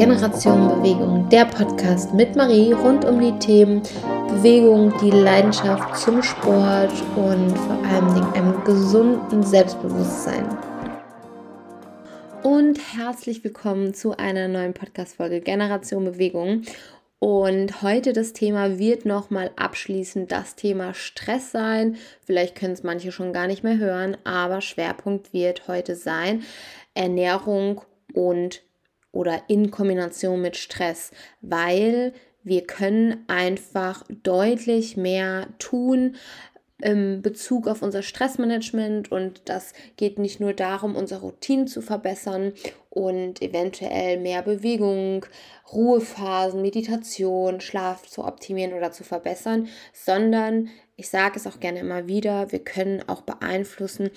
Generation Bewegung, der Podcast mit Marie rund um die Themen Bewegung, die Leidenschaft zum Sport und vor allem einem gesunden Selbstbewusstsein. Und herzlich willkommen zu einer neuen Podcast-Folge Generation Bewegung. Und heute das Thema wird nochmal abschließend das Thema Stress sein. Vielleicht können es manche schon gar nicht mehr hören, aber Schwerpunkt wird heute sein Ernährung und oder in Kombination mit Stress, weil wir können einfach deutlich mehr tun im Bezug auf unser Stressmanagement und das geht nicht nur darum, unsere Routinen zu verbessern und eventuell mehr Bewegung, Ruhephasen, Meditation, Schlaf zu optimieren oder zu verbessern, sondern ich sage es auch gerne immer wieder, wir können auch beeinflussen,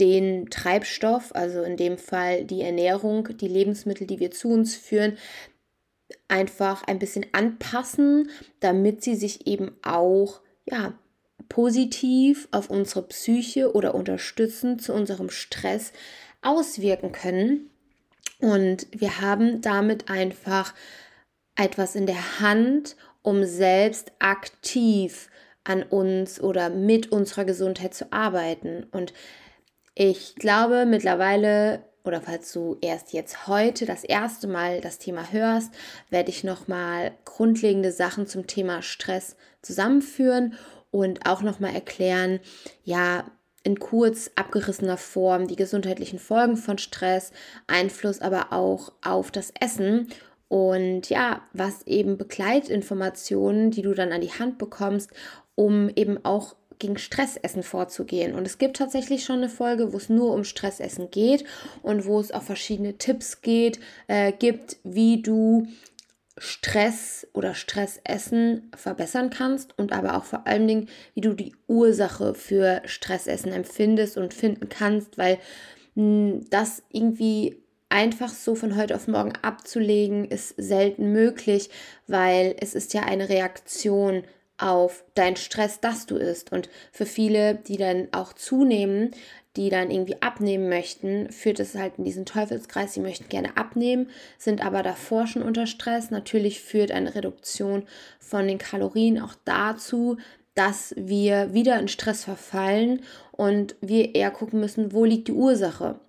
den Treibstoff, also in dem Fall die Ernährung, die Lebensmittel, die wir zu uns führen, einfach ein bisschen anpassen, damit sie sich eben auch ja, positiv auf unsere Psyche oder unterstützend zu unserem Stress auswirken können. Und wir haben damit einfach etwas in der Hand, um selbst aktiv an uns oder mit unserer Gesundheit zu arbeiten. Und ich glaube mittlerweile, oder falls du erst jetzt heute das erste Mal das Thema hörst, werde ich nochmal grundlegende Sachen zum Thema Stress zusammenführen und auch nochmal erklären, ja, in kurz abgerissener Form die gesundheitlichen Folgen von Stress, Einfluss aber auch auf das Essen und ja, was eben Begleitinformationen, die du dann an die Hand bekommst, um eben auch gegen Stressessen vorzugehen. Und es gibt tatsächlich schon eine Folge, wo es nur um Stressessen geht und wo es auch verschiedene Tipps geht, äh, gibt, wie du Stress oder Stressessen verbessern kannst und aber auch vor allen Dingen, wie du die Ursache für Stressessen empfindest und finden kannst, weil mh, hm, das irgendwie einfach so von heute auf morgen abzulegen, ist selten möglich, weil es ist ja eine Reaktion auf deinen Stress, dass du isst. Und für viele, die dann auch zunehmen, die dann irgendwie abnehmen möchten, führt es halt in diesen Teufelskreis. Sie möchten gerne abnehmen, sind aber davor schon unter Stress. Natürlich führt eine Reduktion von den Kalorien auch dazu, dass wir wieder in Stress verfallen und wir eher gucken müssen, wo liegt die Ursache.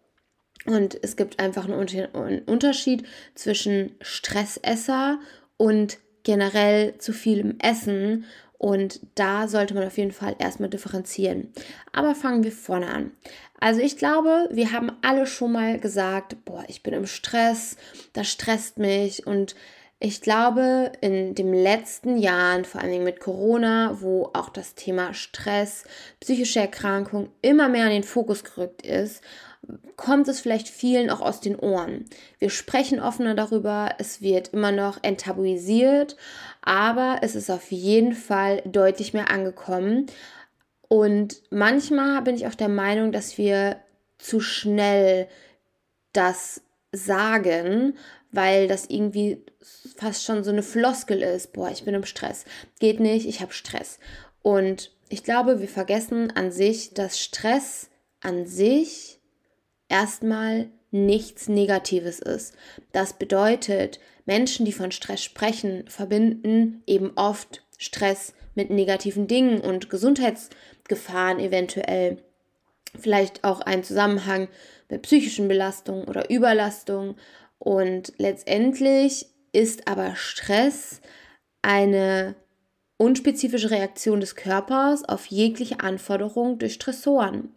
Und es gibt einfach einen Unterschied zwischen Stressesser und generell zu vielem Essen. Und da sollte man auf jeden Fall erstmal differenzieren. Aber fangen wir vorne an. Also ich glaube, wir haben alle schon mal gesagt, boah, ich bin im Stress, das stresst mich. Und ich glaube, in den letzten Jahren, vor allen Dingen mit Corona, wo auch das Thema Stress, psychische Erkrankung immer mehr in den Fokus gerückt ist, kommt es vielleicht vielen auch aus den Ohren. Wir sprechen offener darüber, es wird immer noch enttabuisiert, aber es ist auf jeden Fall deutlich mehr angekommen. Und manchmal bin ich auch der Meinung, dass wir zu schnell das sagen, weil das irgendwie fast schon so eine Floskel ist. Boah, ich bin im Stress. Geht nicht, ich habe Stress. Und ich glaube, wir vergessen an sich, dass Stress an sich erstmal nichts Negatives ist. Das bedeutet, Menschen, die von Stress sprechen, verbinden eben oft Stress mit negativen Dingen und Gesundheitsgefahren eventuell. Vielleicht auch einen Zusammenhang mit psychischen Belastungen oder Überlastung. Und letztendlich ist aber Stress eine unspezifische Reaktion des Körpers auf jegliche Anforderung durch Stressoren.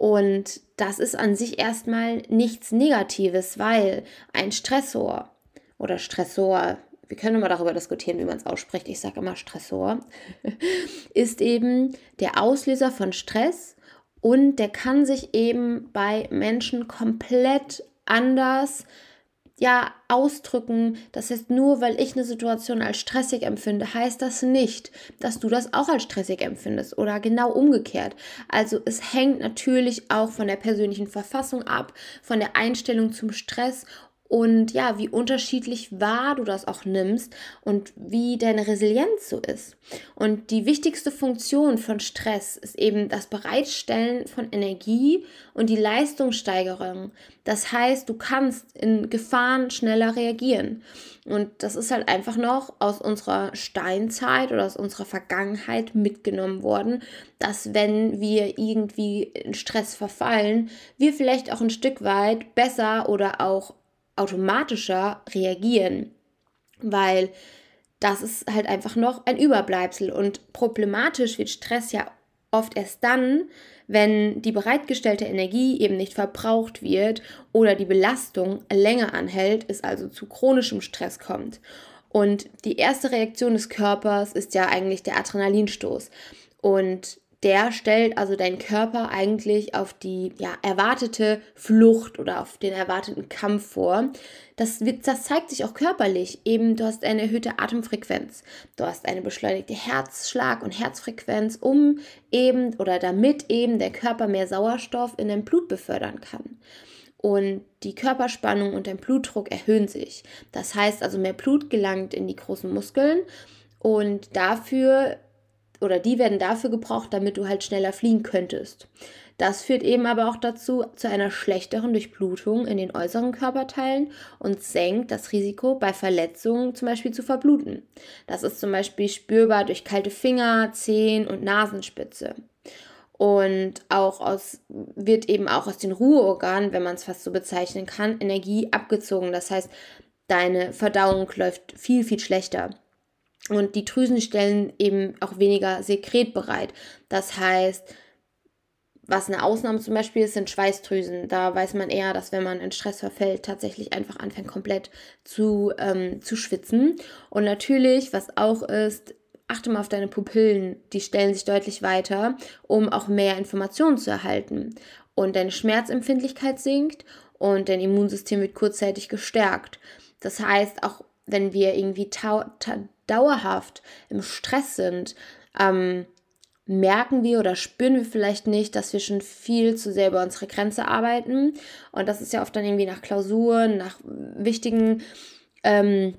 Und das ist an sich erstmal nichts Negatives, weil ein Stressor oder Stressor, wir können immer darüber diskutieren, wie man es ausspricht, ich sage immer Stressor, ist eben der Auslöser von Stress und der kann sich eben bei Menschen komplett anders ja ausdrücken. Das heißt, nur weil ich eine Situation als stressig empfinde, heißt das nicht, dass du das auch als stressig empfindest oder genau umgekehrt. Also es hängt natürlich auch von der persönlichen Verfassung ab, von der Einstellung zum Stress und ja, wie unterschiedlich wahr du das auch nimmst und wie deine Resilienz so ist. Und die wichtigste Funktion von Stress ist eben das Bereitstellen von Energie und die Leistungssteigerung. Das heißt, du kannst in Gefahren schneller reagieren. Und das ist halt einfach noch aus unserer Steinzeit oder aus unserer Vergangenheit mitgenommen worden, dass wenn wir irgendwie in Stress verfallen, wir vielleicht auch ein Stück weit besser oder auch automatischer reagieren, weil das ist halt einfach noch ein Überbleibsel und problematisch wird Stress ja oft erst dann, wenn die bereitgestellte Energie eben nicht verbraucht wird oder die Belastung länger anhält, es also zu chronischem Stress kommt. Und die erste Reaktion des Körpers ist ja eigentlich der Adrenalinstoß. Und der stellt also deinen Körper eigentlich auf die ja, erwartete Flucht oder auf den erwarteten Kampf vor. Das, wird, das zeigt sich auch körperlich. Eben, du hast eine erhöhte Atemfrequenz, du hast eine beschleunigte Herzschlag- und Herzfrequenz, um eben oder damit eben der Körper mehr Sauerstoff in dein Blut befördern kann. Und die Körperspannung und dein Blutdruck erhöhen sich. Das heißt also, mehr Blut gelangt in die großen Muskeln und dafür oder die werden dafür gebraucht, damit du halt schneller fliegen könntest. Das führt eben aber auch dazu zu einer schlechteren Durchblutung in den äußeren Körperteilen und senkt das Risiko bei Verletzungen zum Beispiel zu verbluten. Das ist zum Beispiel spürbar durch kalte Finger, Zehen und Nasenspitze. Und auch aus, wird eben auch aus den Ruheorganen, wenn man es fast so bezeichnen kann, Energie abgezogen. Das heißt, deine Verdauung läuft viel, viel schlechter. Und die Drüsen stellen eben auch weniger Sekret bereit. Das heißt, was eine Ausnahme zum Beispiel ist, sind Schweißdrüsen. Da weiß man eher, dass wenn man in Stress verfällt, tatsächlich einfach anfängt komplett zu, ähm, zu schwitzen. Und natürlich, was auch ist, achte mal auf deine Pupillen. Die stellen sich deutlich weiter, um auch mehr Informationen zu erhalten. Und deine Schmerzempfindlichkeit sinkt und dein Immunsystem wird kurzzeitig gestärkt. Das heißt, auch wenn wir irgendwie dauerhaft im Stress sind, ähm, merken wir oder spüren wir vielleicht nicht, dass wir schon viel zu sehr über unsere Grenze arbeiten. Und das ist ja oft dann irgendwie nach Klausuren, nach wichtigen, ähm,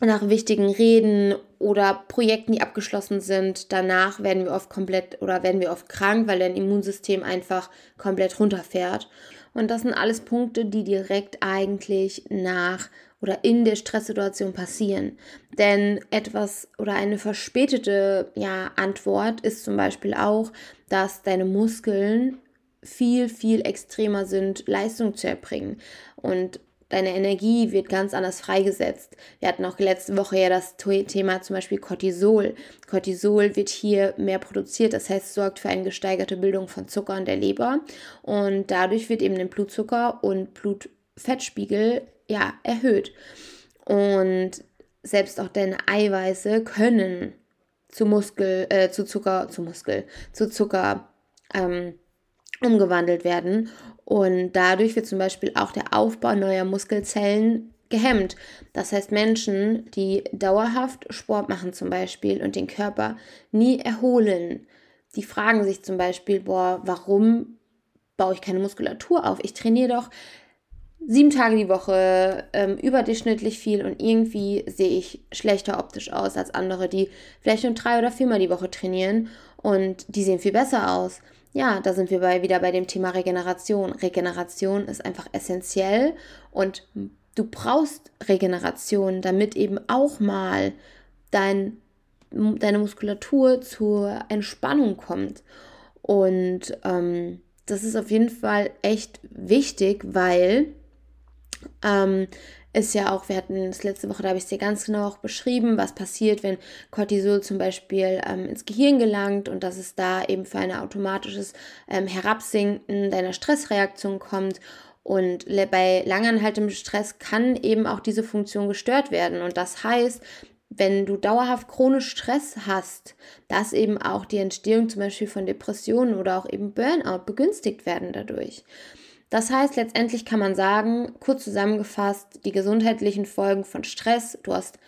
nach wichtigen Reden oder Projekten, die abgeschlossen sind. Danach werden wir oft komplett oder werden wir oft krank, weil dein Immunsystem einfach komplett runterfährt. Und das sind alles Punkte, die direkt eigentlich nach oder in der Stresssituation passieren. Denn etwas oder eine verspätete ja, Antwort ist zum Beispiel auch, dass deine Muskeln viel, viel extremer sind, Leistung zu erbringen. Und deine Energie wird ganz anders freigesetzt. Wir hatten auch letzte Woche ja das Thema zum Beispiel Cortisol. Cortisol wird hier mehr produziert, das heißt, sorgt für eine gesteigerte Bildung von Zucker in der Leber und dadurch wird eben der Blutzucker und Blutfettspiegel ja, erhöht. Und selbst auch deine Eiweiße können zu Muskel, äh, zu Zucker, zu Muskel, zu Zucker ähm, umgewandelt werden. Und dadurch wird zum Beispiel auch der Aufbau neuer Muskelzellen gehemmt. Das heißt, Menschen, die dauerhaft Sport machen zum Beispiel und den Körper nie erholen, die fragen sich zum Beispiel, boah, warum baue ich keine Muskulatur auf? Ich trainiere doch sieben Tage die Woche, ähm, überdurchschnittlich viel und irgendwie sehe ich schlechter optisch aus als andere, die vielleicht nur drei oder viermal die Woche trainieren und die sehen viel besser aus. Ja, da sind wir bei, wieder bei dem Thema Regeneration. Regeneration ist einfach essentiell und du brauchst Regeneration, damit eben auch mal dein, deine Muskulatur zur Entspannung kommt. Und ähm, das ist auf jeden Fall echt wichtig, weil ähm, ist ja auch, wir hatten das letzte Woche, da habe ich es dir ganz genau auch beschrieben, was passiert, wenn Cortisol zum Beispiel ähm, ins Gehirn gelangt und dass es da eben für ein automatisches ähm, Herabsinken deiner Stressreaktion kommt. Und bei langanhaltendem Stress kann eben auch diese Funktion gestört werden. Und das heißt, wenn du dauerhaft chronisch Stress hast, dass eben auch die Entstehung zum Beispiel von Depressionen oder auch eben Burnout begünstigt werden dadurch. Das heißt, letztendlich kann man sagen, kurz zusammengefasst, die gesundheitlichen Folgen von Stress, du hast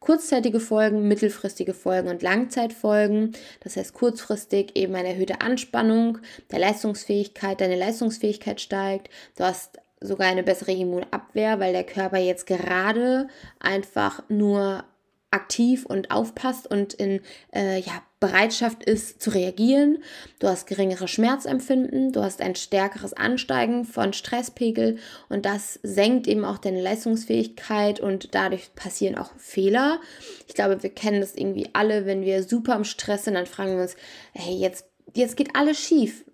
kurzzeitige Folgen, mittelfristige Folgen und Langzeitfolgen. Das heißt kurzfristig eben eine erhöhte Anspannung der Leistungsfähigkeit, deine Leistungsfähigkeit steigt. Du hast sogar eine bessere Immunabwehr, weil der Körper jetzt gerade einfach nur aktiv und aufpasst und in äh, ja, Bereitschaft ist zu reagieren. Du hast geringere Schmerzempfinden, du hast ein stärkeres Ansteigen von Stresspegel und das senkt eben auch deine Leistungsfähigkeit und dadurch passieren auch Fehler. Ich glaube, wir kennen das irgendwie alle, wenn wir super im Stress sind, dann fragen wir uns, hey, jetzt, jetzt geht alles schief.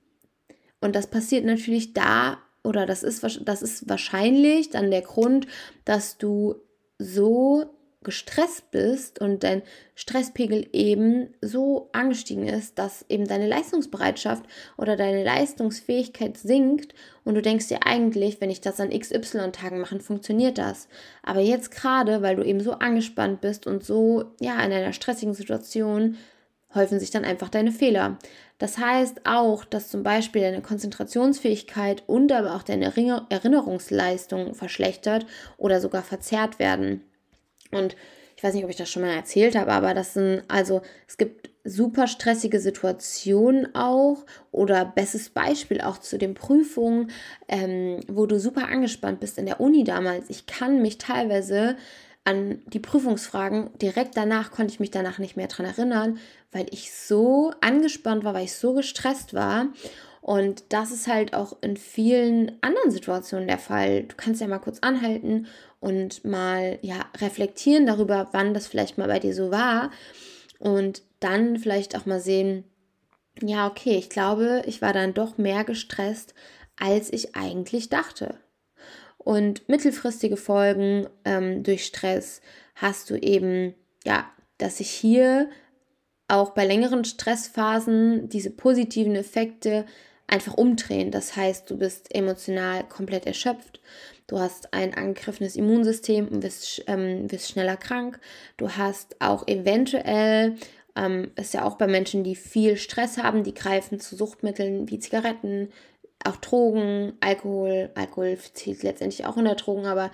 Und das passiert natürlich da, oder das ist, das ist wahrscheinlich dann der Grund, dass du so gestresst bist und dein Stresspegel eben so angestiegen ist, dass eben deine Leistungsbereitschaft oder deine Leistungsfähigkeit sinkt und du denkst dir eigentlich, wenn ich das an XY-Tagen mache, funktioniert das. Aber jetzt gerade, weil du eben so angespannt bist und so, ja, in einer stressigen Situation, häufen sich dann einfach deine Fehler. Das heißt auch, dass zum Beispiel deine Konzentrationsfähigkeit und aber auch deine Erinnerungsleistung verschlechtert oder sogar verzerrt werden. Und ich weiß nicht, ob ich das schon mal erzählt habe, aber das sind, also es gibt super stressige Situationen auch oder bestes Beispiel auch zu den Prüfungen, ähm, wo du super angespannt bist in der Uni damals. Ich kann mich teilweise an die Prüfungsfragen, direkt danach konnte ich mich danach nicht mehr dran erinnern, weil ich so angespannt war, weil ich so gestresst war. Und das ist halt auch in vielen anderen Situationen der Fall. Du kannst ja mal kurz anhalten und mal ja reflektieren darüber, wann das vielleicht mal bei dir so war und dann vielleicht auch mal sehen, ja, okay, ich glaube, ich war dann doch mehr gestresst, als ich eigentlich dachte. Und mittelfristige Folgen ähm, durch Stress hast du eben, ja, dass sich hier auch bei längeren Stressphasen diese positiven Effekte einfach umdrehen. Das heißt, du bist emotional komplett erschöpft, du hast ein angegriffenes Immunsystem und wirst, ähm, wirst schneller krank. Du hast auch eventuell, ähm, ist ja auch bei Menschen, die viel Stress haben, die greifen zu Suchtmitteln wie Zigaretten, auch Drogen, Alkohol. Alkohol zählt letztendlich auch in der Drogen, aber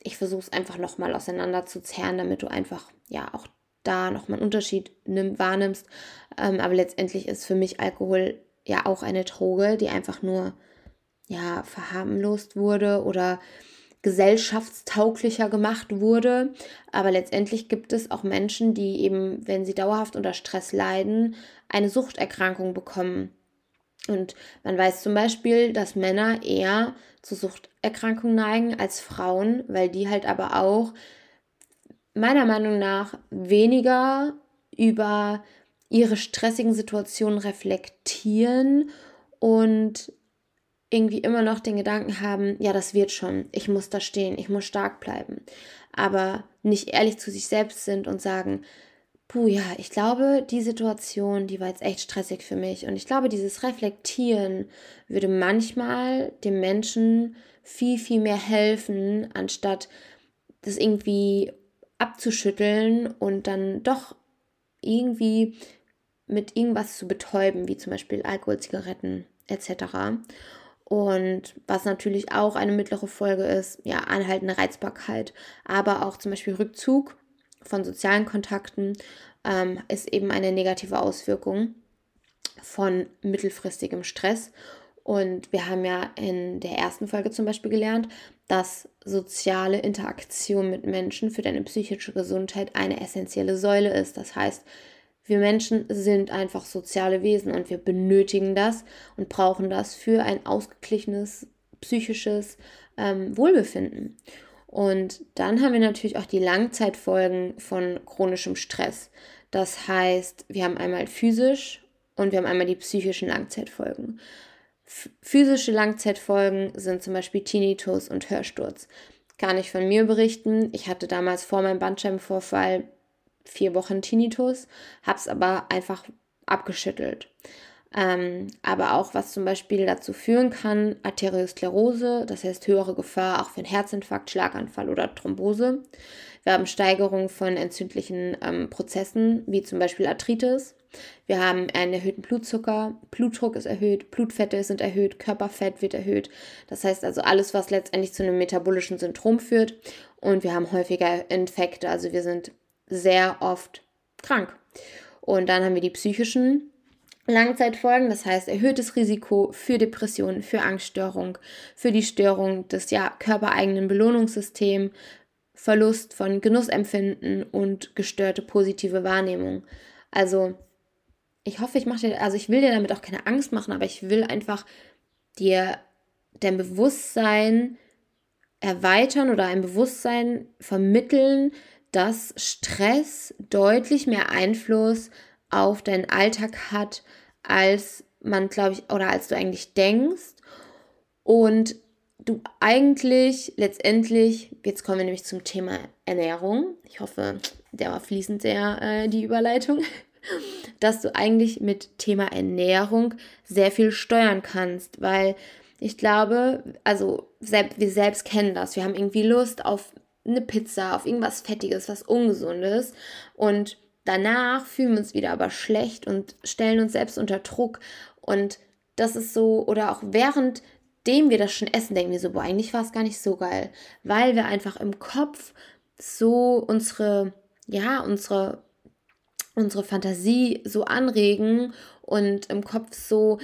ich versuche es einfach nochmal auseinander zu zerren, damit du einfach ja auch da nochmal einen Unterschied nimm, wahrnimmst. Ähm, aber letztendlich ist für mich Alkohol ja auch eine Droge, die einfach nur ja verharmlost wurde oder gesellschaftstauglicher gemacht wurde. Aber letztendlich gibt es auch Menschen, die eben, wenn sie dauerhaft unter Stress leiden, eine Suchterkrankung bekommen. Und man weiß zum Beispiel, dass Männer eher zu Suchterkrankungen neigen als Frauen, weil die halt aber auch meiner Meinung nach weniger über ihre stressigen Situationen reflektieren und irgendwie immer noch den Gedanken haben, ja, das wird schon, ich muss da stehen, ich muss stark bleiben, aber nicht ehrlich zu sich selbst sind und sagen, puh, ja, ich glaube, die Situation, die war jetzt echt stressig für mich. Und ich glaube, dieses Reflektieren würde manchmal dem Menschen viel, viel mehr helfen, anstatt das irgendwie abzuschütteln und dann doch irgendwie mit irgendwas zu betäuben, wie zum Beispiel Alkohol, Zigaretten etc. Und was natürlich auch eine mittlere Folge ist, ja, anhaltende Reizbarkeit, aber auch zum Beispiel Rückzug von sozialen Kontakten ähm, ist eben eine negative Auswirkung von mittelfristigem Stress. Und wir haben ja in der ersten Folge zum Beispiel gelernt, dass soziale Interaktion mit Menschen für deine psychische Gesundheit eine essentielle Säule ist. Das heißt, wir Menschen sind einfach soziale Wesen und wir benötigen das und brauchen das für ein ausgeglichenes psychisches ähm, Wohlbefinden. Und dann haben wir natürlich auch die Langzeitfolgen von chronischem Stress. Das heißt, wir haben einmal physisch und wir haben einmal die psychischen Langzeitfolgen. Physische Langzeitfolgen sind zum Beispiel Tinnitus und Hörsturz. Kann ich von mir berichten. Ich hatte damals vor meinem Bandscheibenvorfall vier Wochen Tinnitus, habe es aber einfach abgeschüttelt. Ähm, aber auch was zum Beispiel dazu führen kann, Arteriosklerose, das heißt höhere Gefahr auch für einen Herzinfarkt, Schlaganfall oder Thrombose. Wir haben Steigerung von entzündlichen ähm, Prozessen, wie zum Beispiel Arthritis. Wir haben einen erhöhten Blutzucker, Blutdruck ist erhöht, Blutfette sind erhöht, Körperfett wird erhöht. Das heißt also alles, was letztendlich zu einem metabolischen Syndrom führt. Und wir haben häufiger Infekte, also wir sind sehr oft krank. Und dann haben wir die psychischen Langzeitfolgen, das heißt erhöhtes Risiko für Depressionen, für Angststörung, für die Störung des ja, körpereigenen Belohnungssystems, Verlust von Genussempfinden und gestörte positive Wahrnehmung. Also ich hoffe, ich mache dir, also ich will dir damit auch keine Angst machen, aber ich will einfach dir dein Bewusstsein erweitern oder ein Bewusstsein vermitteln, dass Stress deutlich mehr Einfluss auf deinen Alltag hat, als man, glaube ich, oder als du eigentlich denkst. Und du eigentlich letztendlich, jetzt kommen wir nämlich zum Thema Ernährung. Ich hoffe, der war fließend sehr, äh, die Überleitung. Dass du eigentlich mit Thema Ernährung sehr viel steuern kannst, weil ich glaube, also selbst, wir selbst kennen das. Wir haben irgendwie Lust auf eine Pizza, auf irgendwas Fettiges, was Ungesundes. Und Danach fühlen wir uns wieder aber schlecht und stellen uns selbst unter Druck. Und das ist so, oder auch währenddem wir das schon essen, denken wir so, boah, eigentlich war es gar nicht so geil. Weil wir einfach im Kopf so unsere, ja, unsere, unsere Fantasie so anregen und im Kopf so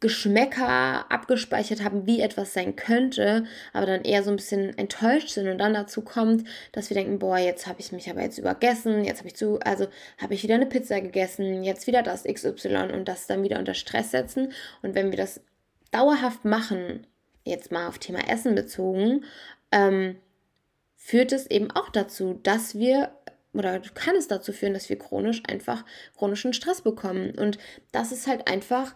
Geschmäcker abgespeichert haben, wie etwas sein könnte, aber dann eher so ein bisschen enttäuscht sind und dann dazu kommt, dass wir denken, boah, jetzt habe ich mich aber jetzt übergessen, jetzt habe ich zu, also habe ich wieder eine Pizza gegessen, jetzt wieder das XY und das dann wieder unter Stress setzen. Und wenn wir das dauerhaft machen, jetzt mal auf Thema Essen bezogen, ähm, führt es eben auch dazu, dass wir oder kann es dazu führen, dass wir chronisch einfach chronischen Stress bekommen. Und das ist halt einfach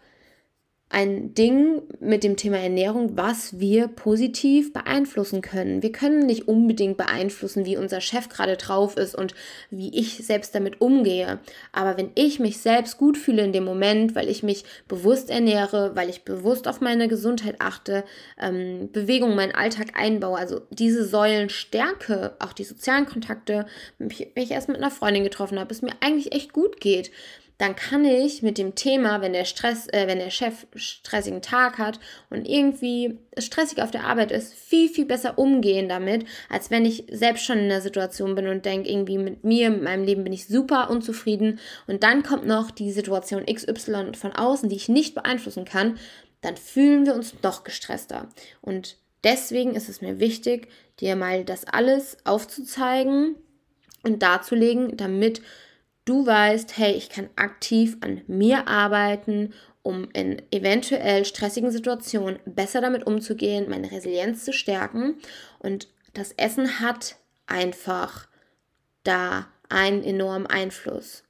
ein Ding mit dem Thema Ernährung, was wir positiv beeinflussen können. Wir können nicht unbedingt beeinflussen, wie unser Chef gerade drauf ist und wie ich selbst damit umgehe. Aber wenn ich mich selbst gut fühle in dem Moment, weil ich mich bewusst ernähre, weil ich bewusst auf meine Gesundheit achte, ähm, Bewegung meinen Alltag einbaue, also diese Säulen stärke, auch die sozialen Kontakte, wenn ich erst mit einer Freundin getroffen habe, es mir eigentlich echt gut geht dann kann ich mit dem Thema, wenn der Stress, äh, wenn der Chef stressigen Tag hat und irgendwie stressig auf der Arbeit ist, viel, viel besser umgehen damit, als wenn ich selbst schon in der Situation bin und denke, irgendwie mit mir, mit meinem Leben bin ich super unzufrieden und dann kommt noch die Situation XY von außen, die ich nicht beeinflussen kann, dann fühlen wir uns noch gestresster. Und deswegen ist es mir wichtig, dir mal das alles aufzuzeigen und darzulegen, damit du weißt, hey, ich kann aktiv an mir arbeiten, um in eventuell stressigen Situationen besser damit umzugehen, meine Resilienz zu stärken. Und das Essen hat einfach da einen enormen Einfluss.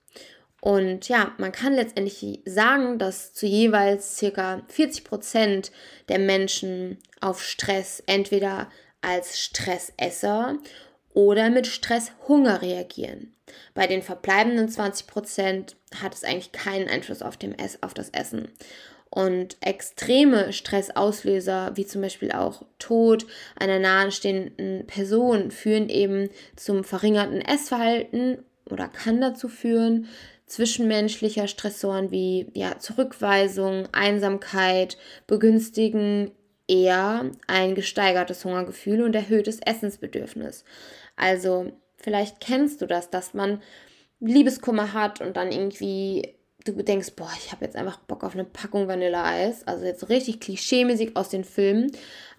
Und ja, man kann letztendlich sagen, dass zu jeweils circa 40 Prozent der Menschen auf Stress entweder als Stressesser oder mit Stresshunger reagieren. Bei den verbleibenden 20% hat es eigentlich keinen Einfluss auf, dem Ess auf das Essen. Und extreme Stressauslöser, wie zum Beispiel auch Tod einer nahestehenden Person, führen eben zum verringerten Essverhalten oder kann dazu führen, zwischenmenschlicher Stressoren wie ja, Zurückweisung, Einsamkeit begünstigen eher ein gesteigertes Hungergefühl und erhöhtes Essensbedürfnis. Also vielleicht kennst du das, dass man Liebeskummer hat und dann irgendwie du denkst, boah, ich habe jetzt einfach Bock auf eine Packung Vanilleeis. Also jetzt richtig klischeemäßig aus den Filmen.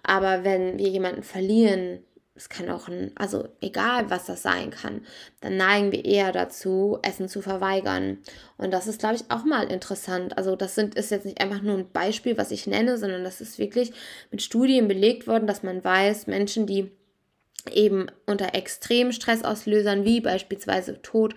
Aber wenn wir jemanden verlieren, es kann auch ein, also egal was das sein kann, dann neigen wir eher dazu, Essen zu verweigern. Und das ist, glaube ich, auch mal interessant. Also das sind, ist jetzt nicht einfach nur ein Beispiel, was ich nenne, sondern das ist wirklich mit Studien belegt worden, dass man weiß, Menschen, die eben unter extremen Stressauslösern wie beispielsweise Tod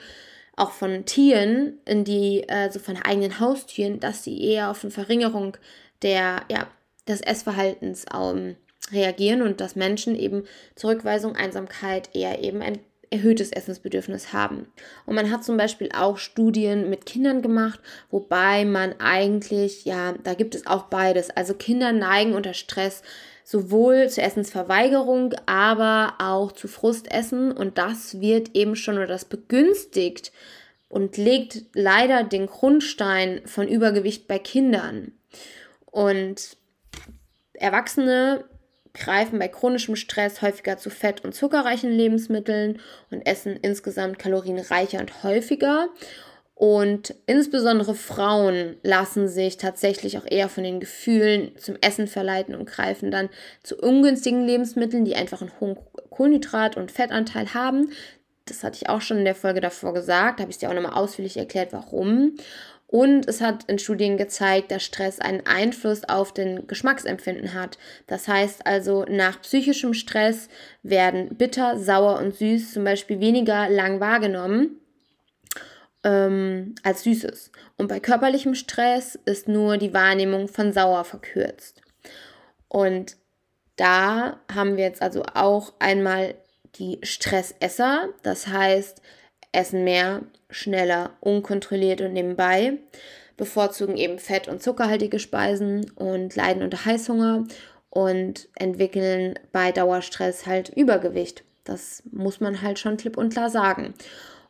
auch von Tieren, in die, also von eigenen Haustieren, dass sie eher auf eine Verringerung der, ja, des Essverhaltens ähm, reagieren und dass Menschen eben Zurückweisung, Einsamkeit eher eben ein erhöhtes Essensbedürfnis haben. Und man hat zum Beispiel auch Studien mit Kindern gemacht, wobei man eigentlich, ja, da gibt es auch beides. Also Kinder neigen unter Stress sowohl zur Essensverweigerung, aber auch zu Frustessen und das wird eben schon oder das begünstigt und legt leider den Grundstein von Übergewicht bei Kindern. Und Erwachsene greifen bei chronischem Stress häufiger zu fett- und zuckerreichen Lebensmitteln und essen insgesamt kalorienreicher und häufiger. Und insbesondere Frauen lassen sich tatsächlich auch eher von den Gefühlen zum Essen verleiten und greifen dann zu ungünstigen Lebensmitteln, die einfach einen hohen Kohlenhydrat- und Fettanteil haben. Das hatte ich auch schon in der Folge davor gesagt. Da habe ich dir auch nochmal ausführlich erklärt, warum. Und es hat in Studien gezeigt, dass Stress einen Einfluss auf den Geschmacksempfinden hat. Das heißt also, nach psychischem Stress werden bitter, sauer und süß zum Beispiel weniger lang wahrgenommen ähm, als Süßes. Und bei körperlichem Stress ist nur die Wahrnehmung von sauer verkürzt. Und da haben wir jetzt also auch einmal die Stressesser, das heißt, essen mehr, schneller, unkontrolliert und nebenbei, bevorzugen eben fett- und zuckerhaltige Speisen und leiden unter Heißhunger und entwickeln bei Dauerstress halt Übergewicht. Das muss man halt schon klipp und klar sagen.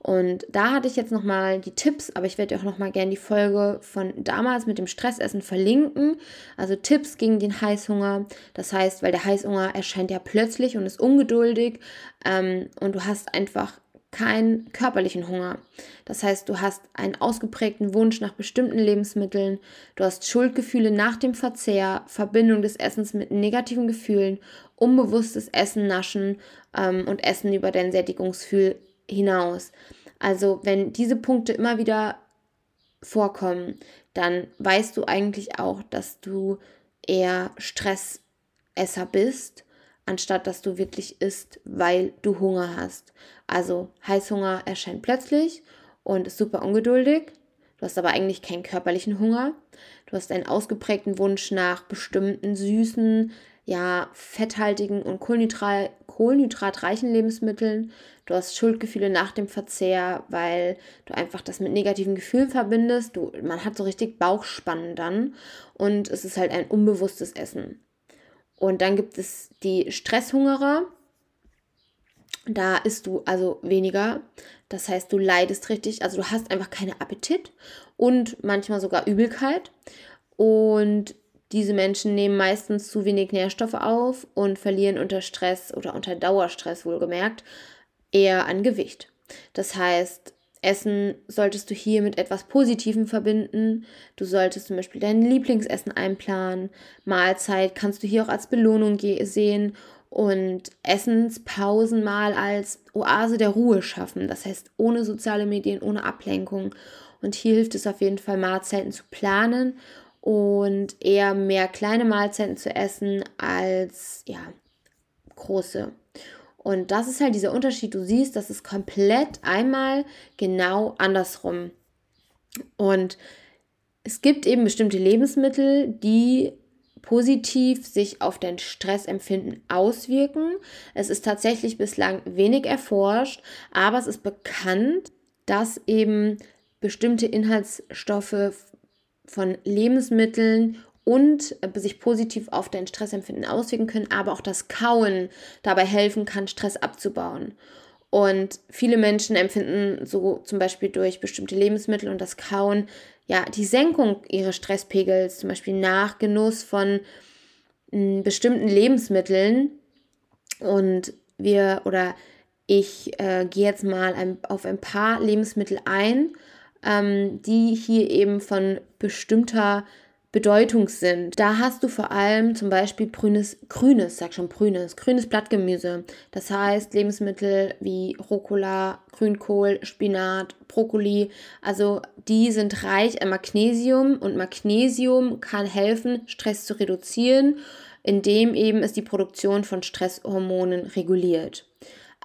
Und da hatte ich jetzt nochmal die Tipps, aber ich werde auch nochmal gerne die Folge von damals mit dem Stressessen verlinken. Also Tipps gegen den Heißhunger. Das heißt, weil der Heißhunger erscheint ja plötzlich und ist ungeduldig ähm, und du hast einfach keinen körperlichen Hunger. Das heißt, du hast einen ausgeprägten Wunsch nach bestimmten Lebensmitteln, du hast Schuldgefühle nach dem Verzehr, Verbindung des Essens mit negativen Gefühlen, unbewusstes Essen naschen ähm, und Essen über dein Sättigungsgefühl hinaus. Also wenn diese Punkte immer wieder vorkommen, dann weißt du eigentlich auch, dass du eher Stressesser bist, anstatt dass du wirklich isst, weil du Hunger hast. Also Heißhunger erscheint plötzlich und ist super ungeduldig. Du hast aber eigentlich keinen körperlichen Hunger. Du hast einen ausgeprägten Wunsch nach bestimmten süßen, ja, fetthaltigen und Kohlenhydrat, kohlenhydratreichen Lebensmitteln. Du hast Schuldgefühle nach dem Verzehr, weil du einfach das mit negativen Gefühlen verbindest. Du, man hat so richtig Bauchspannen dann und es ist halt ein unbewusstes Essen. Und dann gibt es die Stresshungerer. Da isst du also weniger. Das heißt, du leidest richtig. Also du hast einfach keinen Appetit und manchmal sogar Übelkeit. Und diese Menschen nehmen meistens zu wenig Nährstoffe auf und verlieren unter Stress oder unter Dauerstress wohlgemerkt eher an Gewicht. Das heißt, Essen solltest du hier mit etwas Positivem verbinden. Du solltest zum Beispiel dein Lieblingsessen einplanen. Mahlzeit kannst du hier auch als Belohnung sehen und Essenspausen mal als Oase der Ruhe schaffen. Das heißt, ohne soziale Medien, ohne Ablenkung. Und hier hilft es auf jeden Fall, Mahlzeiten zu planen und eher mehr kleine Mahlzeiten zu essen als ja, große. Und das ist halt dieser Unterschied. Du siehst, das ist komplett einmal genau andersrum. Und es gibt eben bestimmte Lebensmittel, die positiv sich auf dein Stressempfinden auswirken. Es ist tatsächlich bislang wenig erforscht, aber es ist bekannt, dass eben bestimmte Inhaltsstoffe von Lebensmitteln und äh, sich positiv auf dein Stressempfinden auswirken können, aber auch das Kauen dabei helfen kann, Stress abzubauen. Und viele Menschen empfinden so zum Beispiel durch bestimmte Lebensmittel und das Kauen ja die Senkung ihres Stresspegels, zum Beispiel nach Genuss von hm, bestimmten Lebensmitteln. Und wir oder ich äh, gehe jetzt mal ein, auf ein paar Lebensmittel ein ähm, die hier eben von bestimmter Bedeutung sind. Da hast du vor allem zum Beispiel grünes, grünes, sag schon grünes, grünes Blattgemüse. Das heißt Lebensmittel wie Rucola, Grünkohl, Spinat, Brokkoli. Also die sind reich an Magnesium und Magnesium kann helfen, Stress zu reduzieren, indem eben es die Produktion von Stresshormonen reguliert.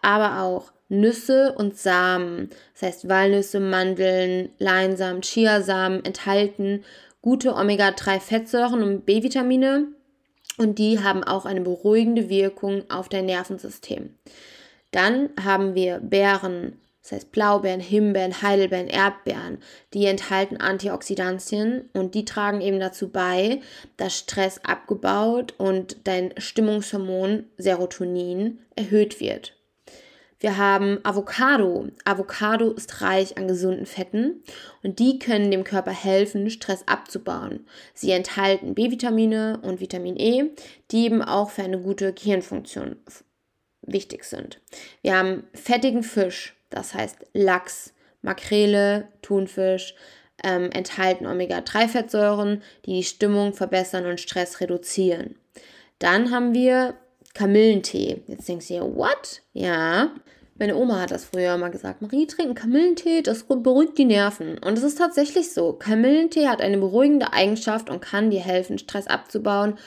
Aber auch Nüsse und Samen, das heißt Walnüsse, Mandeln, Leinsamen, Chiasamen enthalten gute Omega-3-Fettsäuren und B-Vitamine und die haben auch eine beruhigende Wirkung auf dein Nervensystem. Dann haben wir Beeren, das heißt Blaubeeren, Himbeeren, Heidelbeeren, Erdbeeren, die enthalten Antioxidantien und die tragen eben dazu bei, dass Stress abgebaut und dein Stimmungshormon Serotonin erhöht wird. Wir haben Avocado. Avocado ist reich an gesunden Fetten und die können dem Körper helfen, Stress abzubauen. Sie enthalten B-Vitamine und Vitamin E, die eben auch für eine gute Gehirnfunktion wichtig sind. Wir haben fettigen Fisch, das heißt Lachs, Makrele, Thunfisch ähm, enthalten Omega-3-Fettsäuren, die die Stimmung verbessern und Stress reduzieren. Dann haben wir Kamillentee. Jetzt denkst du dir, what? Ja. Meine Oma hat das früher mal gesagt. Marie, trinken Kamillentee, das beruhigt die Nerven. Und es ist tatsächlich so. Kamillentee hat eine beruhigende Eigenschaft und kann dir helfen, Stress abzubauen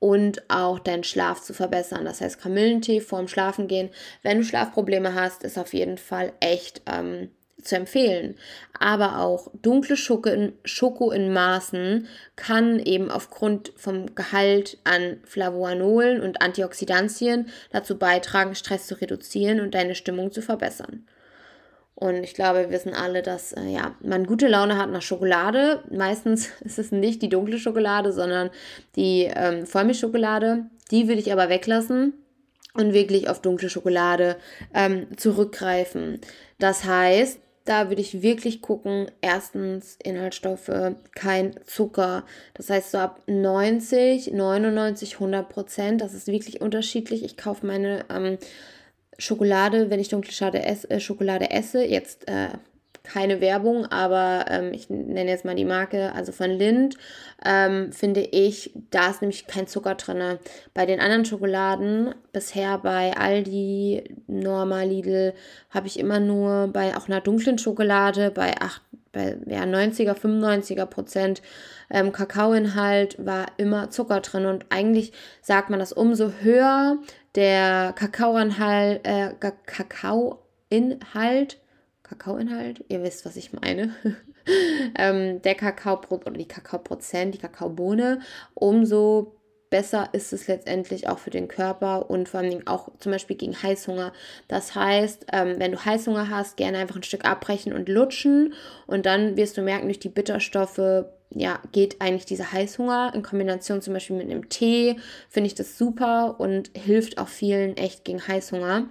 und auch deinen Schlaf zu verbessern. Das heißt, Kamillentee vorm Schlafengehen, wenn du Schlafprobleme hast, ist auf jeden Fall echt ähm, zu empfehlen. Aber auch dunkle Schoko in, Schoko in Maßen kann eben aufgrund vom Gehalt an Flavonolen und Antioxidantien dazu beitragen, Stress zu reduzieren und deine Stimmung zu verbessern. Und ich glaube, wir wissen alle, dass äh, ja, man gute Laune hat nach Schokolade. Meistens ist es nicht die dunkle Schokolade, sondern die ähm, Vollmilchschokolade. Die würde ich aber weglassen und wirklich auf dunkle Schokolade ähm, zurückgreifen. Das heißt, da würde ich wirklich gucken, erstens Inhaltsstoffe, kein Zucker. Das heißt so ab 90, 99, 100 Prozent. Das ist wirklich unterschiedlich. Ich kaufe meine ähm, Schokolade, wenn ich dunkle Schokolade esse, äh, Schokolade esse jetzt äh, keine Werbung, aber ähm, ich nenne jetzt mal die Marke, also von Lind, ähm, finde ich, da ist nämlich kein Zucker drin. Bei den anderen Schokoladen, bisher bei Aldi, Norma, Lidl, habe ich immer nur bei auch einer dunklen Schokolade, bei, 8, bei ja, 90er, 95er Prozent ähm, Kakaoinhalt war immer Zucker drin. Und eigentlich sagt man, dass umso höher der Kakaoinhalt, äh, Kakaoinhalt Kakaoinhalt, ihr wisst, was ich meine, ähm, der Kakao oder die Kakaoprozent, die Kakaobohne, umso besser ist es letztendlich auch für den Körper und vor allem auch zum Beispiel gegen Heißhunger. Das heißt, ähm, wenn du Heißhunger hast, gerne einfach ein Stück abbrechen und lutschen und dann wirst du merken, durch die Bitterstoffe ja, geht eigentlich dieser Heißhunger. In Kombination zum Beispiel mit einem Tee, finde ich das super und hilft auch vielen echt gegen Heißhunger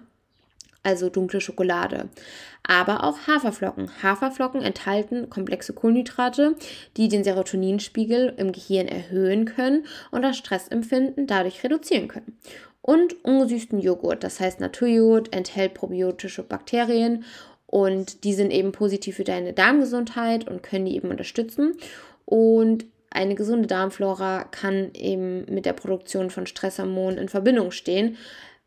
also dunkle Schokolade. Aber auch Haferflocken. Haferflocken enthalten komplexe Kohlenhydrate, die den Serotoninspiegel im Gehirn erhöhen können und das Stressempfinden dadurch reduzieren können. Und ungesüßten Joghurt, das heißt Naturjoghurt, enthält probiotische Bakterien und die sind eben positiv für deine Darmgesundheit und können die eben unterstützen. Und eine gesunde Darmflora kann eben mit der Produktion von Stresshormonen in Verbindung stehen,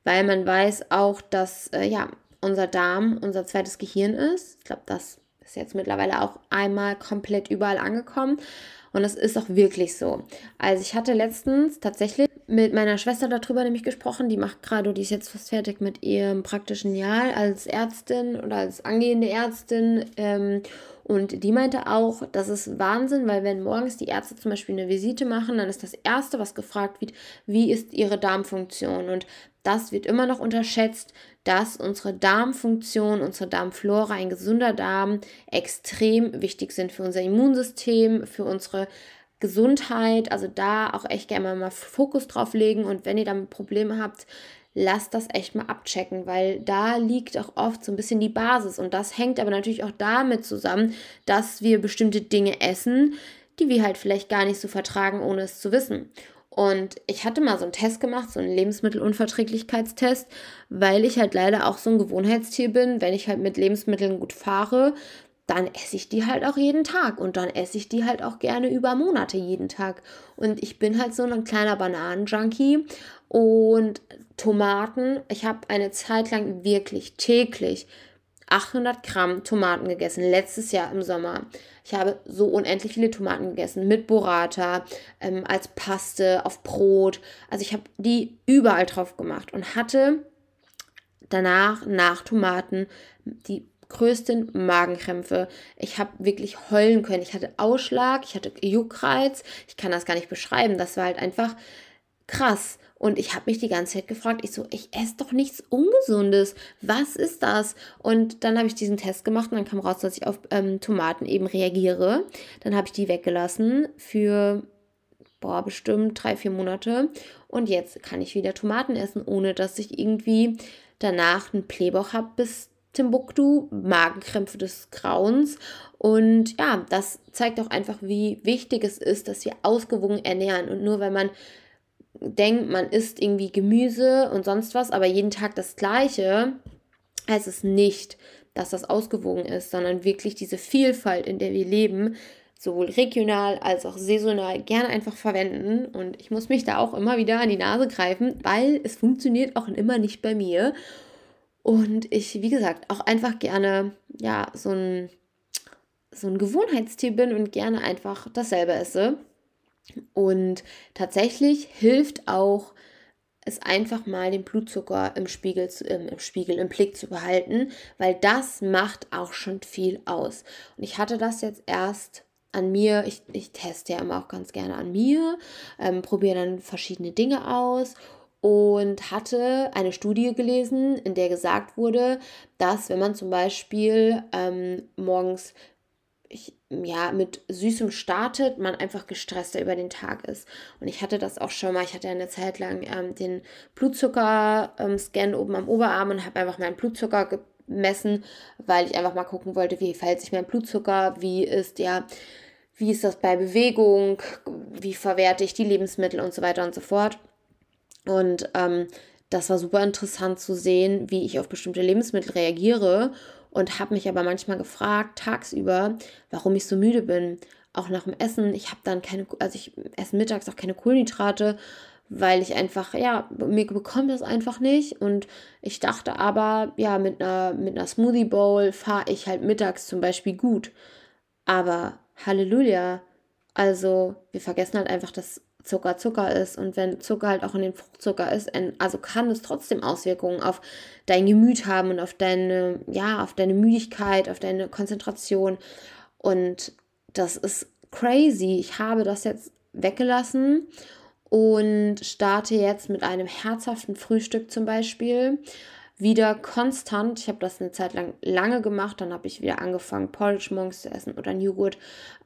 weil man weiß auch, dass äh, ja, unser Darm unser zweites Gehirn ist. Ich glaube, das ist jetzt mittlerweile auch einmal komplett überall angekommen. Und das ist auch wirklich so. Also ich hatte letztens tatsächlich mit meiner Schwester darüber nämlich gesprochen. Die macht gerade, die ist jetzt fast fertig mit ihrem praktischen Jahr als Ärztin oder als angehende Ärztin. Ähm, und die meinte auch, das ist Wahnsinn, weil wenn morgens die Ärzte zum Beispiel eine Visite machen, dann ist das Erste, was gefragt wird, wie ist ihre Darmfunktion? Und das wird immer noch unterschätzt, dass unsere Darmfunktion, unsere Darmflora, ein gesunder Darm extrem wichtig sind für unser Immunsystem, für unsere Gesundheit. Also da auch echt gerne mal Fokus drauf legen und wenn ihr damit Probleme habt, lasst das echt mal abchecken, weil da liegt auch oft so ein bisschen die Basis. Und das hängt aber natürlich auch damit zusammen, dass wir bestimmte Dinge essen, die wir halt vielleicht gar nicht so vertragen, ohne es zu wissen. Und ich hatte mal so einen Test gemacht, so einen Lebensmittelunverträglichkeitstest, weil ich halt leider auch so ein Gewohnheitstier bin. Wenn ich halt mit Lebensmitteln gut fahre, dann esse ich die halt auch jeden Tag und dann esse ich die halt auch gerne über Monate jeden Tag. Und ich bin halt so ein kleiner Bananen-Junkie und Tomaten. Ich habe eine Zeit lang wirklich täglich 800 Gramm Tomaten gegessen, letztes Jahr im Sommer. Ich habe so unendlich viele Tomaten gegessen, mit Burrata, ähm, als Paste, auf Brot. Also ich habe die überall drauf gemacht und hatte danach, nach Tomaten, die größten Magenkrämpfe. Ich habe wirklich heulen können. Ich hatte Ausschlag, ich hatte Juckreiz. Ich kann das gar nicht beschreiben. Das war halt einfach krass. Und ich habe mich die ganze Zeit gefragt, ich so, ich esse doch nichts Ungesundes. Was ist das? Und dann habe ich diesen Test gemacht und dann kam raus, dass ich auf ähm, Tomaten eben reagiere. Dann habe ich die weggelassen für, boah, bestimmt drei, vier Monate. Und jetzt kann ich wieder Tomaten essen, ohne dass ich irgendwie danach einen Playboy habe bis Timbuktu, Magenkrämpfe des Grauens. Und ja, das zeigt auch einfach, wie wichtig es ist, dass wir ausgewogen ernähren. Und nur wenn man denkt, man isst irgendwie Gemüse und sonst was, aber jeden Tag das Gleiche, heißt es nicht, dass das ausgewogen ist, sondern wirklich diese Vielfalt, in der wir leben, sowohl regional als auch saisonal gerne einfach verwenden. Und ich muss mich da auch immer wieder an die Nase greifen, weil es funktioniert auch immer nicht bei mir. Und ich, wie gesagt, auch einfach gerne, ja, so ein, so ein Gewohnheitstier bin und gerne einfach dasselbe esse. Und tatsächlich hilft auch es einfach mal den Blutzucker im Spiegel, äh, im Spiegel, im Blick zu behalten, weil das macht auch schon viel aus. Und ich hatte das jetzt erst an mir, ich, ich teste ja immer auch ganz gerne an mir, ähm, probiere dann verschiedene Dinge aus und hatte eine Studie gelesen, in der gesagt wurde, dass wenn man zum Beispiel ähm, morgens ich, ja, mit Süßem startet, man einfach gestresster über den Tag ist. Und ich hatte das auch schon mal. Ich hatte eine Zeit lang ähm, den Blutzucker-Scan ähm, oben am Oberarm und habe einfach meinen Blutzucker gemessen, weil ich einfach mal gucken wollte, wie verhält sich mein Blutzucker, wie ist ja, wie ist das bei Bewegung, wie verwerte ich die Lebensmittel und so weiter und so fort. Und ähm, das war super interessant zu sehen, wie ich auf bestimmte Lebensmittel reagiere und habe mich aber manchmal gefragt, tagsüber, warum ich so müde bin. Auch nach dem Essen. Ich habe dann keine, also ich esse mittags auch keine Kohlenhydrate, weil ich einfach, ja, mir bekommt das einfach nicht. Und ich dachte aber, ja, mit einer, mit einer Smoothie Bowl fahre ich halt mittags zum Beispiel gut. Aber Halleluja. Also, wir vergessen halt einfach, dass Zucker Zucker ist und wenn Zucker halt auch in den Fruchtzucker ist, also kann es trotzdem Auswirkungen auf dein Gemüt haben und auf deine, ja, auf deine Müdigkeit, auf deine Konzentration und das ist crazy. Ich habe das jetzt weggelassen und starte jetzt mit einem herzhaften Frühstück zum Beispiel wieder konstant. Ich habe das eine Zeit lang lange gemacht, dann habe ich wieder angefangen, Porridge morgens zu essen oder einen Joghurt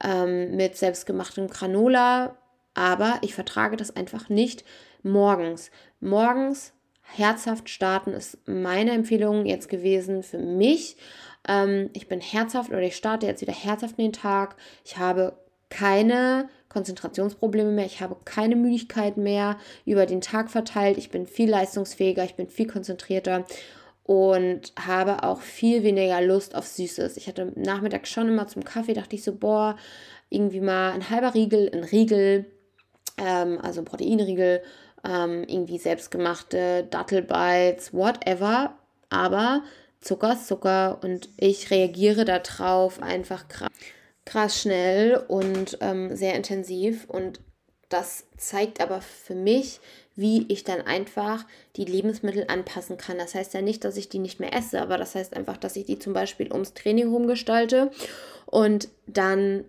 ähm, mit selbstgemachtem Granola aber ich vertrage das einfach nicht morgens. Morgens herzhaft starten ist meine Empfehlung jetzt gewesen für mich. Ähm, ich bin herzhaft oder ich starte jetzt wieder herzhaft in den Tag. Ich habe keine Konzentrationsprobleme mehr, ich habe keine Müdigkeit mehr über den Tag verteilt. Ich bin viel leistungsfähiger, ich bin viel konzentrierter und habe auch viel weniger Lust auf Süßes. Ich hatte Nachmittag schon immer zum Kaffee, dachte ich so, boah, irgendwie mal ein halber Riegel, ein Riegel ähm, also Proteinriegel, ähm, irgendwie selbstgemachte Dattelbites, whatever. Aber Zucker ist Zucker und ich reagiere darauf einfach krass, krass schnell und ähm, sehr intensiv. Und das zeigt aber für mich, wie ich dann einfach die Lebensmittel anpassen kann. Das heißt ja nicht, dass ich die nicht mehr esse, aber das heißt einfach, dass ich die zum Beispiel ums Training rumgestalte und dann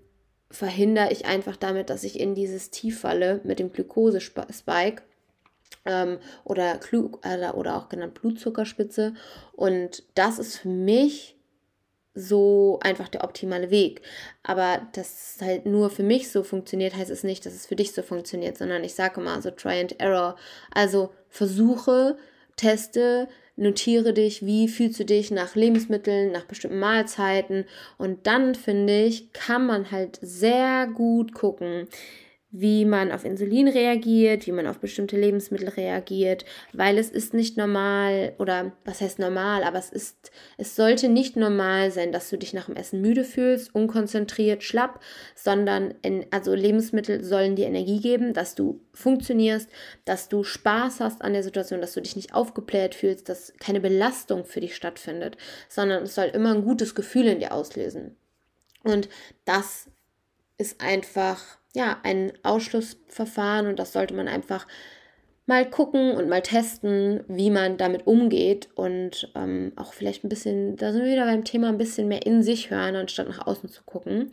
verhindere ich einfach damit, dass ich in dieses Tief falle mit dem Glukosespike ähm, oder, äh, oder auch genannt Blutzuckerspitze. Und das ist für mich so einfach der optimale Weg. Aber dass es halt nur für mich so funktioniert, heißt es nicht, dass es für dich so funktioniert, sondern ich sage mal so Try and Error. Also versuche, teste, notiere dich, wie fühlst du dich nach Lebensmitteln, nach bestimmten Mahlzeiten. Und dann, finde ich, kann man halt sehr gut gucken, wie man auf Insulin reagiert, wie man auf bestimmte Lebensmittel reagiert, weil es ist nicht normal oder was heißt normal, aber es ist es sollte nicht normal sein, dass du dich nach dem Essen müde fühlst, unkonzentriert, schlapp, sondern in, also Lebensmittel sollen dir Energie geben, dass du funktionierst, dass du Spaß hast an der Situation, dass du dich nicht aufgebläht fühlst, dass keine Belastung für dich stattfindet, sondern es soll immer ein gutes Gefühl in dir auslösen. Und das ist einfach ja, ein Ausschlussverfahren und das sollte man einfach mal gucken und mal testen, wie man damit umgeht und ähm, auch vielleicht ein bisschen, da sind wir wieder beim Thema, ein bisschen mehr in sich hören, anstatt nach außen zu gucken.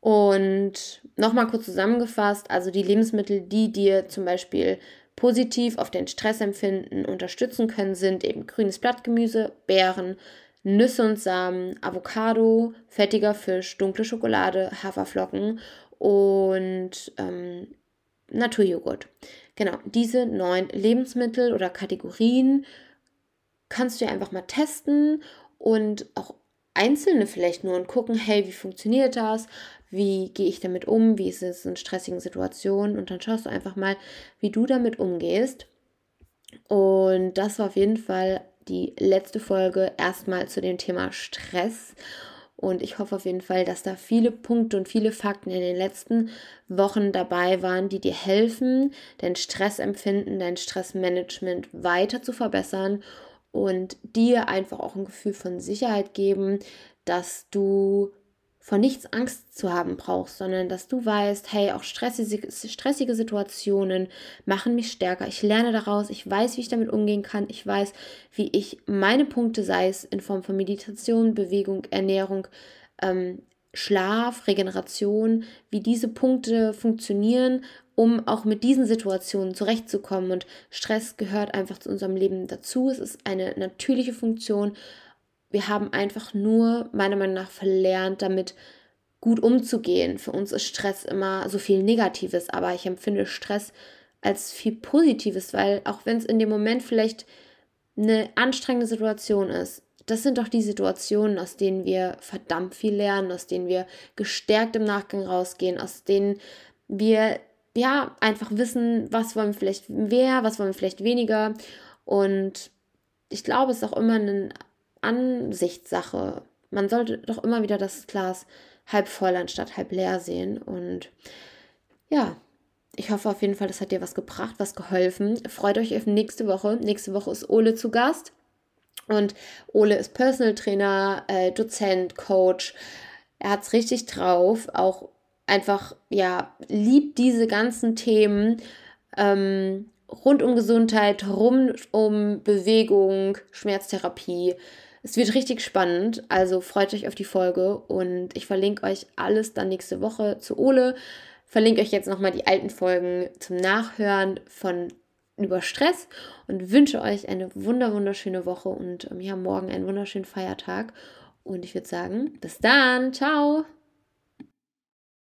Und nochmal kurz zusammengefasst, also die Lebensmittel, die dir zum Beispiel positiv auf dein Stressempfinden unterstützen können, sind eben grünes Blattgemüse, Beeren, Nüsse und Samen, Avocado, fettiger Fisch, dunkle Schokolade, Haferflocken und ähm, Naturjoghurt. Genau, diese neun Lebensmittel oder Kategorien kannst du einfach mal testen und auch einzelne vielleicht nur und gucken, hey, wie funktioniert das? Wie gehe ich damit um? Wie ist es in stressigen Situationen? Und dann schaust du einfach mal, wie du damit umgehst. Und das war auf jeden Fall die letzte Folge erstmal zu dem Thema Stress. Und ich hoffe auf jeden Fall, dass da viele Punkte und viele Fakten in den letzten Wochen dabei waren, die dir helfen, dein Stressempfinden, dein Stressmanagement weiter zu verbessern und dir einfach auch ein Gefühl von Sicherheit geben, dass du vor nichts Angst zu haben brauchst, sondern dass du weißt, hey, auch stressige, stressige Situationen machen mich stärker. Ich lerne daraus, ich weiß, wie ich damit umgehen kann, ich weiß, wie ich meine Punkte, sei es in Form von Meditation, Bewegung, Ernährung, ähm, Schlaf, Regeneration, wie diese Punkte funktionieren, um auch mit diesen Situationen zurechtzukommen. Und Stress gehört einfach zu unserem Leben dazu. Es ist eine natürliche Funktion wir haben einfach nur, meiner Meinung nach, verlernt, damit gut umzugehen. Für uns ist Stress immer so viel Negatives, aber ich empfinde Stress als viel Positives, weil auch wenn es in dem Moment vielleicht eine anstrengende Situation ist, das sind doch die Situationen, aus denen wir verdammt viel lernen, aus denen wir gestärkt im Nachgang rausgehen, aus denen wir ja einfach wissen, was wollen wir vielleicht mehr, was wollen wir vielleicht weniger. Und ich glaube, es ist auch immer ein Ansichtssache. Man sollte doch immer wieder das Glas halb voll anstatt halb leer sehen. Und ja, ich hoffe auf jeden Fall, das hat dir was gebracht, was geholfen. Freut euch auf nächste Woche. Nächste Woche ist Ole zu Gast. Und Ole ist Personal Trainer, äh, Dozent, Coach. Er hat es richtig drauf. Auch einfach, ja, liebt diese ganzen Themen. Ähm, rund um Gesundheit, rund um Bewegung, Schmerztherapie. Es wird richtig spannend, also freut euch auf die Folge und ich verlinke euch alles dann nächste Woche zu Ole. Verlinke euch jetzt nochmal die alten Folgen zum Nachhören von über Stress und wünsche euch eine wunder wunderschöne Woche und ähm, ja, morgen einen wunderschönen Feiertag. Und ich würde sagen, bis dann, ciao!